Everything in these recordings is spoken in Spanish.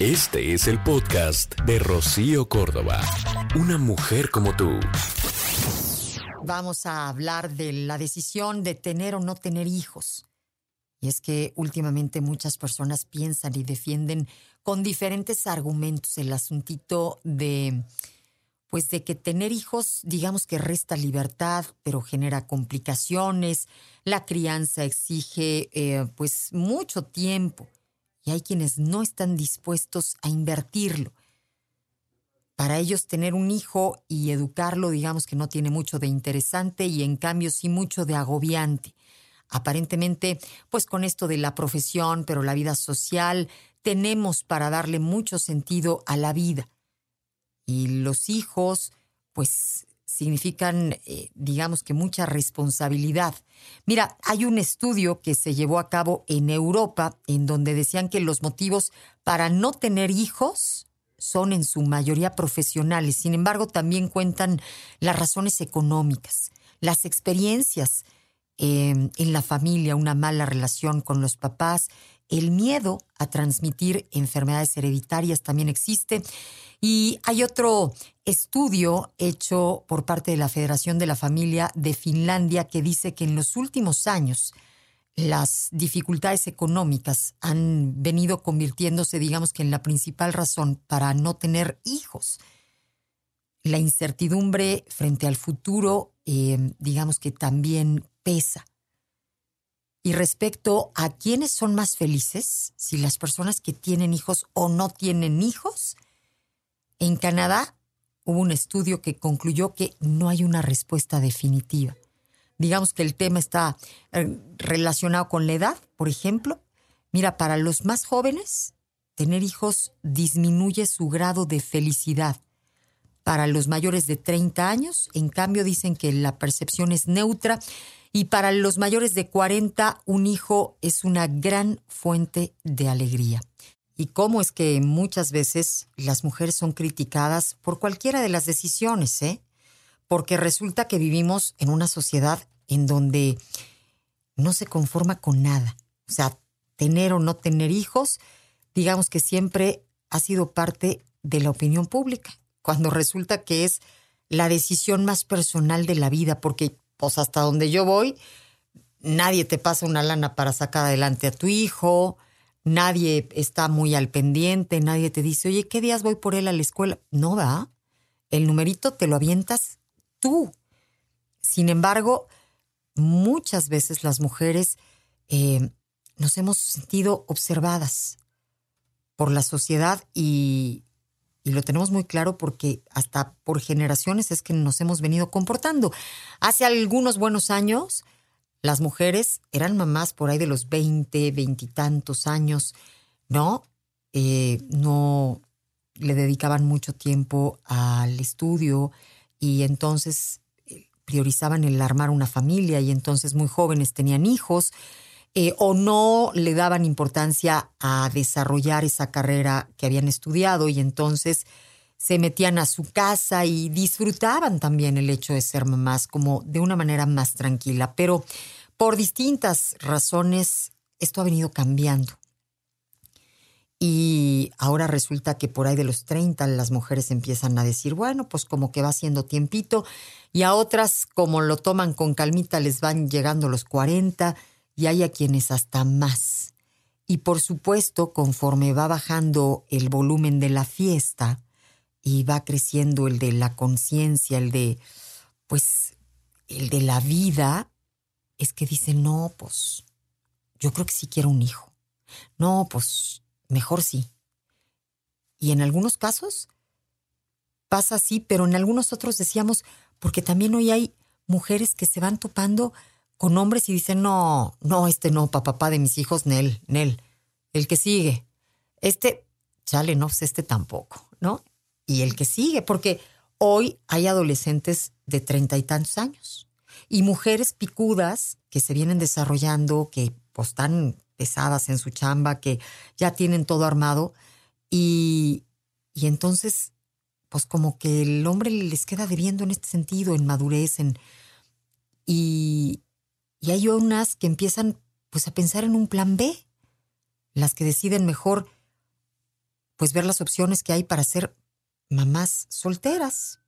Este es el podcast de Rocío Córdoba. Una mujer como tú. Vamos a hablar de la decisión de tener o no tener hijos. Y es que últimamente muchas personas piensan y defienden con diferentes argumentos el asuntito de pues de que tener hijos, digamos que resta libertad, pero genera complicaciones, la crianza exige eh, pues mucho tiempo y hay quienes no están dispuestos a invertirlo. Para ellos tener un hijo y educarlo, digamos que no tiene mucho de interesante y en cambio sí mucho de agobiante. Aparentemente, pues con esto de la profesión, pero la vida social, tenemos para darle mucho sentido a la vida. Y los hijos, pues significan, eh, digamos que mucha responsabilidad. Mira, hay un estudio que se llevó a cabo en Europa en donde decían que los motivos para no tener hijos son en su mayoría profesionales. Sin embargo, también cuentan las razones económicas, las experiencias eh, en la familia, una mala relación con los papás, el miedo a transmitir enfermedades hereditarias también existe. Y hay otro estudio hecho por parte de la Federación de la Familia de Finlandia que dice que en los últimos años las dificultades económicas han venido convirtiéndose, digamos que en la principal razón para no tener hijos. La incertidumbre frente al futuro, eh, digamos que también pesa. Y respecto a quiénes son más felices, si las personas que tienen hijos o no tienen hijos, en Canadá hubo un estudio que concluyó que no hay una respuesta definitiva. Digamos que el tema está eh, relacionado con la edad, por ejemplo. Mira, para los más jóvenes, tener hijos disminuye su grado de felicidad. Para los mayores de 30 años, en cambio, dicen que la percepción es neutra y para los mayores de 40, un hijo es una gran fuente de alegría. Y cómo es que muchas veces las mujeres son criticadas por cualquiera de las decisiones, ¿eh? Porque resulta que vivimos en una sociedad en donde no se conforma con nada. O sea, tener o no tener hijos, digamos que siempre ha sido parte de la opinión pública, cuando resulta que es la decisión más personal de la vida, porque pues hasta donde yo voy, nadie te pasa una lana para sacar adelante a tu hijo, nadie está muy al pendiente, nadie te dice, oye, ¿qué días voy por él a la escuela? No va. El numerito te lo avientas tú. Sin embargo, muchas veces las mujeres eh, nos hemos sentido observadas por la sociedad y, y lo tenemos muy claro porque hasta por generaciones es que nos hemos venido comportando. Hace algunos buenos años, las mujeres eran mamás por ahí de los 20, veintitantos años, ¿no? Eh, no le dedicaban mucho tiempo al estudio y entonces eh, priorizaban el armar una familia y entonces muy jóvenes tenían hijos eh, o no le daban importancia a desarrollar esa carrera que habían estudiado y entonces se metían a su casa y disfrutaban también el hecho de ser mamás como de una manera más tranquila. Pero por distintas razones esto ha venido cambiando. Y ahora resulta que por ahí de los 30 las mujeres empiezan a decir, bueno, pues como que va haciendo tiempito, y a otras como lo toman con calmita les van llegando los 40 y hay a quienes hasta más. Y por supuesto, conforme va bajando el volumen de la fiesta y va creciendo el de la conciencia, el de, pues, el de la vida, es que dicen, no, pues, yo creo que sí quiero un hijo. No, pues, mejor sí. Y en algunos casos pasa así, pero en algunos otros decíamos, porque también hoy hay mujeres que se van topando con hombres y dicen, no, no, este no, papá, de mis hijos, Nel, Nel, el que sigue. Este, chale, no, pues este tampoco, ¿no? Y el que sigue, porque hoy hay adolescentes de treinta y tantos años y mujeres picudas que se vienen desarrollando, que pues, están pesadas en su chamba, que ya tienen todo armado y, y entonces, pues como que el hombre les queda debiendo en este sentido, en madurez, en... Y, y hay unas que empiezan pues a pensar en un plan B, las que deciden mejor pues ver las opciones que hay para ser mamás solteras.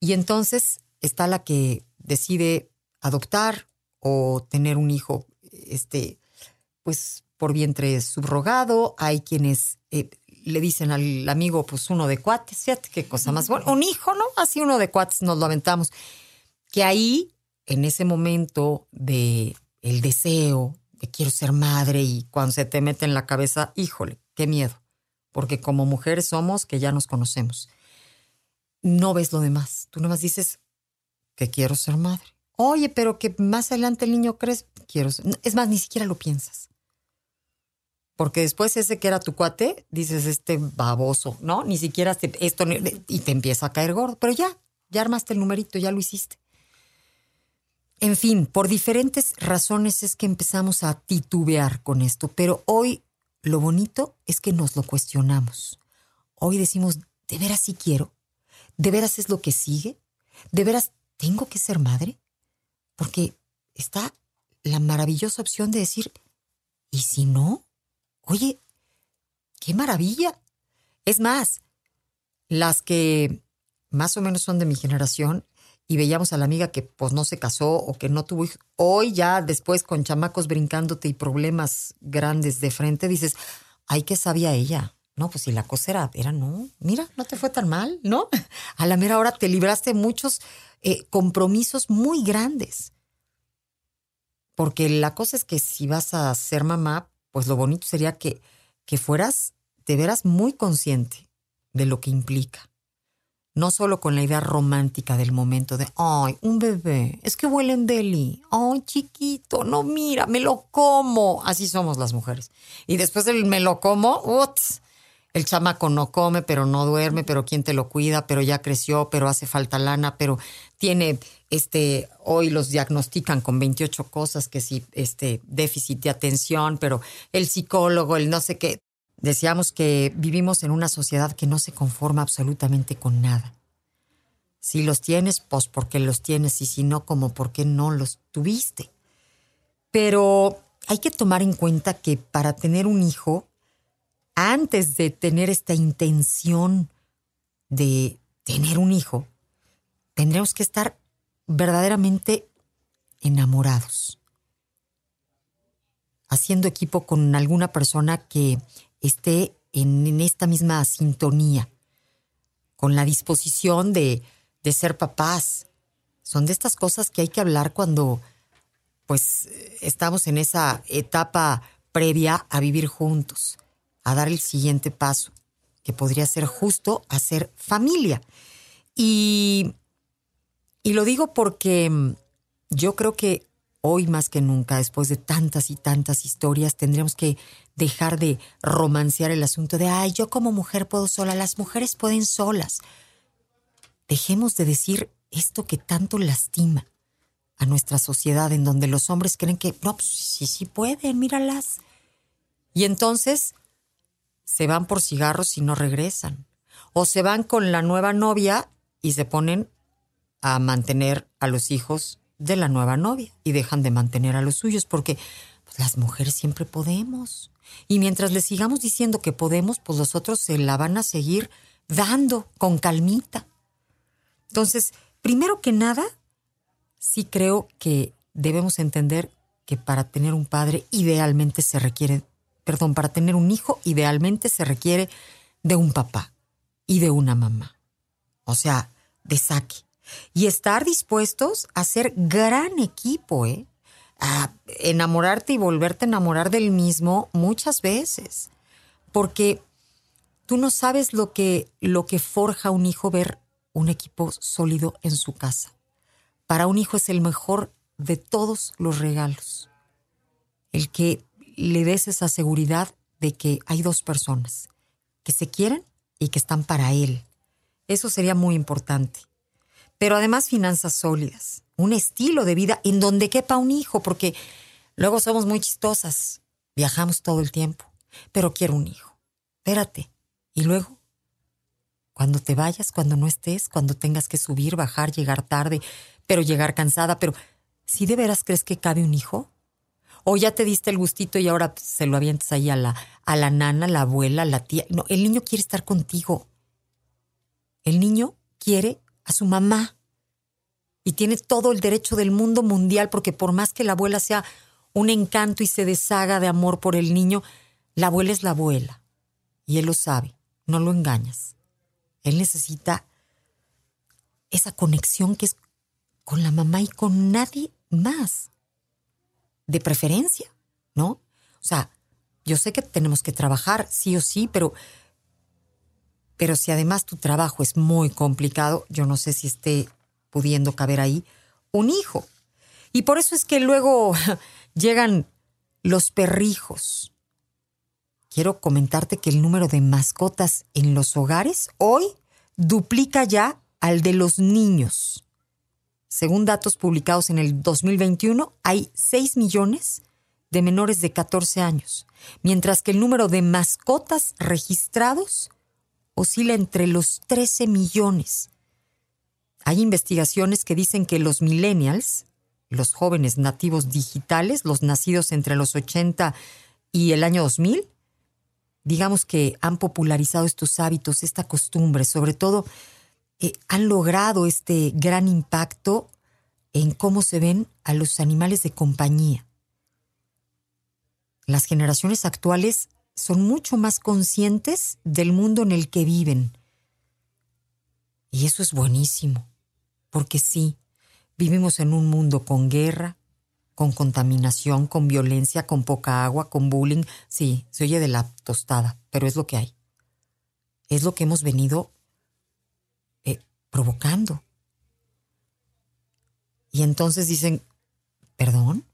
Y entonces está la que decide adoptar o tener un hijo, este, pues por vientre subrogado. Hay quienes eh, le dicen al amigo, pues uno de cuates, fíjate qué cosa más buena. Un hijo, ¿no? Así uno de cuates nos lo aventamos. Que ahí, en ese momento de el deseo de quiero ser madre y cuando se te mete en la cabeza, híjole, qué miedo. Porque como mujeres somos que ya nos conocemos. No ves lo demás. Tú nomás dices que quiero ser madre. Oye, pero que más adelante el niño crece, quiero ser. Es más, ni siquiera lo piensas. Porque después ese que era tu cuate, dices, este baboso, ¿no? Ni siquiera esto, y te empieza a caer gordo. Pero ya, ya armaste el numerito, ya lo hiciste. En fin, por diferentes razones es que empezamos a titubear con esto, pero hoy lo bonito es que nos lo cuestionamos. Hoy decimos, ¿de veras sí quiero? ¿De veras es lo que sigue? ¿De veras tengo que ser madre? Porque está la maravillosa opción de decir, ¿y si no? Oye, qué maravilla. Es más, las que más o menos son de mi generación y veíamos a la amiga que pues no se casó o que no tuvo hijos, hoy ya después con chamacos brincándote y problemas grandes de frente, dices, ay, ¿qué sabía ella? No, pues si la cosa era, era no, mira, no te fue tan mal, ¿no? A la mera hora te libraste muchos eh, compromisos muy grandes. Porque la cosa es que si vas a ser mamá, pues lo bonito sería que, que fueras de veras muy consciente de lo que implica. No solo con la idea romántica del momento de, ay, un bebé, es que huele en deli, ay, chiquito, no, mira, me lo como. Así somos las mujeres. Y después del me lo como, uts, el chamaco no come, pero no duerme, pero quién te lo cuida, pero ya creció, pero hace falta lana, pero tiene, este, hoy los diagnostican con 28 cosas, que si, este, déficit de atención, pero el psicólogo, el no sé qué. Decíamos que vivimos en una sociedad que no se conforma absolutamente con nada. Si los tienes, pues porque los tienes, y si no, como porque no los tuviste. Pero hay que tomar en cuenta que para tener un hijo antes de tener esta intención de tener un hijo, tendremos que estar verdaderamente enamorados, haciendo equipo con alguna persona que esté en, esta misma sintonía, con la disposición de, de ser papás. Son de estas cosas que hay que hablar cuando pues estamos en esa etapa previa a vivir juntos a dar el siguiente paso, que podría ser justo hacer familia. Y, y lo digo porque mm, yo creo que hoy más que nunca, después de tantas y tantas historias, tendríamos que dejar de romancear el asunto de, ay, yo como mujer puedo sola, las mujeres pueden solas. Dejemos de decir esto que tanto lastima a nuestra sociedad, en donde los hombres creen que, no, pues sí, sí pueden, míralas. Y entonces se van por cigarros y no regresan. O se van con la nueva novia y se ponen a mantener a los hijos de la nueva novia y dejan de mantener a los suyos porque pues, las mujeres siempre podemos. Y mientras les sigamos diciendo que podemos, pues los otros se la van a seguir dando con calmita. Entonces, primero que nada, sí creo que debemos entender que para tener un padre idealmente se requiere perdón, para tener un hijo idealmente se requiere de un papá y de una mamá. O sea, de saque. Y estar dispuestos a ser gran equipo, ¿eh? A enamorarte y volverte a enamorar del mismo muchas veces. Porque tú no sabes lo que, lo que forja un hijo ver un equipo sólido en su casa. Para un hijo es el mejor de todos los regalos. El que le des esa seguridad de que hay dos personas que se quieren y que están para él. Eso sería muy importante. Pero además finanzas sólidas, un estilo de vida en donde quepa un hijo, porque luego somos muy chistosas, viajamos todo el tiempo, pero quiero un hijo. Espérate. Y luego, cuando te vayas, cuando no estés, cuando tengas que subir, bajar, llegar tarde, pero llegar cansada, pero si de veras crees que cabe un hijo, O ya te diste el gustito y ahora se lo avientas ahí a la, a la nana, la abuela, la tía. No, el niño quiere estar contigo. El niño quiere a su mamá. Y tiene todo el derecho del mundo mundial porque por más que la abuela sea un encanto y se deshaga de amor por el niño, la abuela es la abuela. Y él lo sabe. No lo engañas. Él necesita esa conexión que es con la mamá y con nadie más. De preferencia, ¿no? O sea, yo sé que tenemos que trabajar sí o sí, pero pero si además tu trabajo es muy complicado, yo no sé si esté pudiendo caber ahí un hijo. Y por eso es que luego llegan los perrijos. Quiero comentarte que el número de mascotas en los hogares hoy duplica ya al de los niños. Según datos publicados en el 2021, hay 6 millones de menores de 14 años, mientras que el número de mascotas registrados oscila entre los 13 millones. Hay investigaciones que dicen que los millennials, los jóvenes nativos digitales, los nacidos entre los 80 y el año 2000, digamos que han popularizado estos hábitos, esta costumbre, sobre todo eh, han logrado este gran impacto en cómo se ven a los animales de compañía. Las generaciones actuales son mucho más conscientes del mundo en el que viven. Y eso es buenísimo, porque sí, vivimos en un mundo con guerra, con contaminación, con violencia, con poca agua, con bullying. Sí, se oye de la tostada, pero es lo que hay. Es lo que hemos venido eh, provocando. Y entonces dicen, ¿perdón?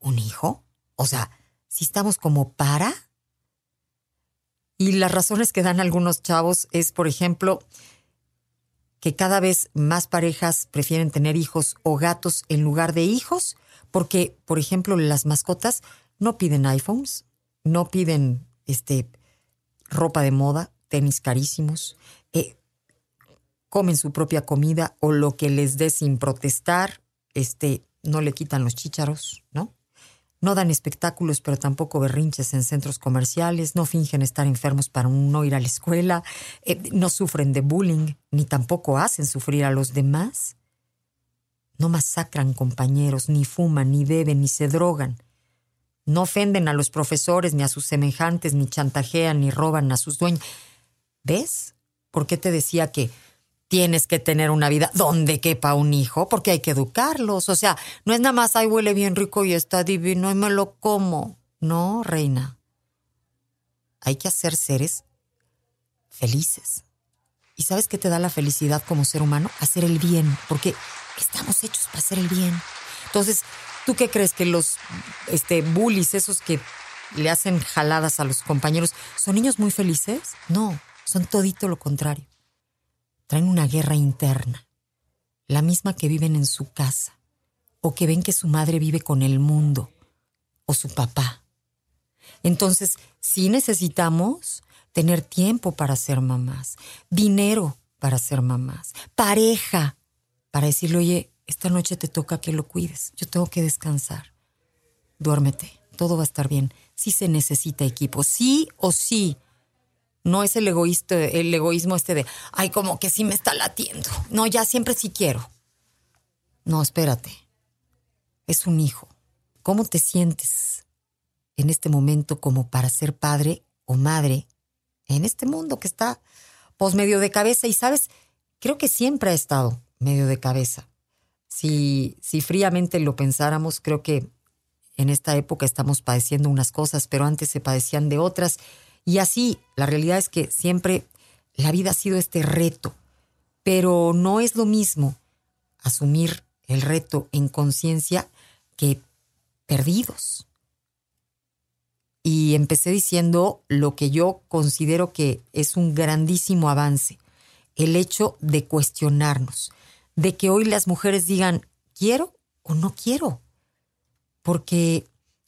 ¿Un hijo? O sea, si estamos como para y las razones que dan algunos chavos es, por ejemplo, que cada vez más parejas prefieren tener hijos o gatos en lugar de hijos, porque, por ejemplo, las mascotas no piden iPhones, no piden este, ropa de moda, tenis carísimos, eh, comen su propia comida o lo que les dé sin protestar, este, no le quitan los chícharos, ¿no? No dan espectáculos, pero tampoco berrinches en centros comerciales, no fingen estar enfermos para no ir a la escuela, eh, no sufren de bullying, ni tampoco hacen sufrir a los demás. No masacran compañeros, ni fuman, ni beben, ni se drogan. No ofenden a los profesores, ni a sus semejantes, ni chantajean, ni roban a sus dueños. ¿Ves? ¿Por qué te decía que tienes que tener una vida donde quepa un hijo, porque hay que educarlos. O sea, no es nada más, ay, huele bien rico y está divino y me lo como. No, reina. Hay que hacer seres felices. ¿Y sabes qué te da la felicidad como ser humano? Hacer el bien, porque estamos hechos para hacer el bien. Entonces, ¿tú qué crees que los este, bullies, esos que le hacen jaladas a los compañeros, son niños muy felices? No, son todito lo contrario traen una guerra interna, la misma que viven en su casa, o que ven que su madre vive con el mundo, o su papá. Entonces, sí necesitamos tener tiempo para ser mamás, dinero para ser mamás, pareja para decirle, oye, esta noche te toca que lo cuides, yo tengo que descansar, duérmete, todo va a estar bien. Sí se necesita equipo, sí o sí no es el, egoísta, el egoísmo este de, ay, como que sí me está latiendo. No, ya siempre sí quiero. No, espérate. Es un hijo. ¿Cómo te sientes en este momento como para ser padre o madre en este mundo que está pues medio de cabeza? Y sabes, creo que siempre ha estado medio de cabeza. Si, si fríamente lo pensáramos, creo que en esta época estamos padeciendo unas cosas, pero antes se padecían de otras. Y así, la realidad es que siempre la vida ha sido este reto, pero no es lo mismo asumir el reto en conciencia que perdidos. Y empecé diciendo lo que yo considero que es un grandísimo avance, el hecho de cuestionarnos, de que hoy las mujeres digan, quiero o no quiero, porque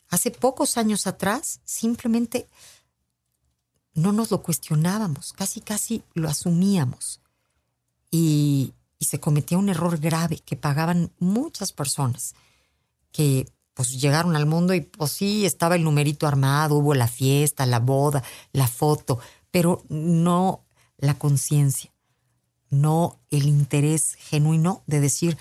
hace pocos años atrás simplemente no nos lo cuestionábamos, casi casi lo asumíamos. Y, se cometía un error grave que pagaban muchas personas que pues llegaron al mundo y pues sí, estaba el numerito armado, hubo la fiesta, la boda, la foto, pero no la conciencia, no el interés genuino de decir,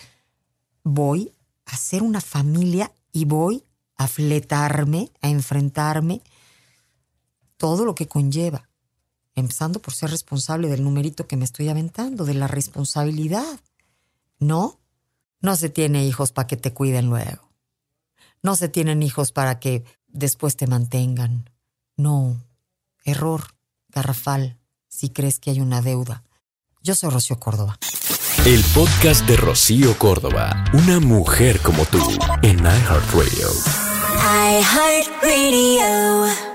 voy a hacer una familia y voy a fletarme, a enfrentarme todo lo que conlleva, empezando por ser responsable del numerito que me estoy aventando, de la responsabilidad. No, no se tiene hijos para que te cuiden luego. No se tienen hijos para que después te mantengan. No, error, garrafal, si crees que hay una deuda. Yo soy Rocío Córdoba. El podcast de Rocío Córdoba, una mujer como tú, en iHeartRadio. iHeartRadio.